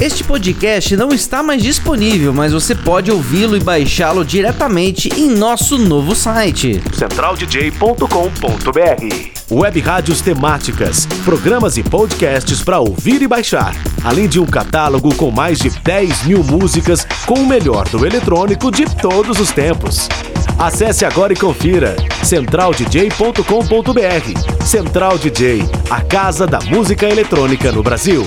Este podcast não está mais disponível, mas você pode ouvi-lo e baixá-lo diretamente em nosso novo site centraldj.com.br. Web rádios temáticas, programas e podcasts para ouvir e baixar, além de um catálogo com mais de 10 mil músicas com o melhor do eletrônico de todos os tempos. Acesse agora e confira centraldj.com.br. Central DJ, a casa da música eletrônica no Brasil.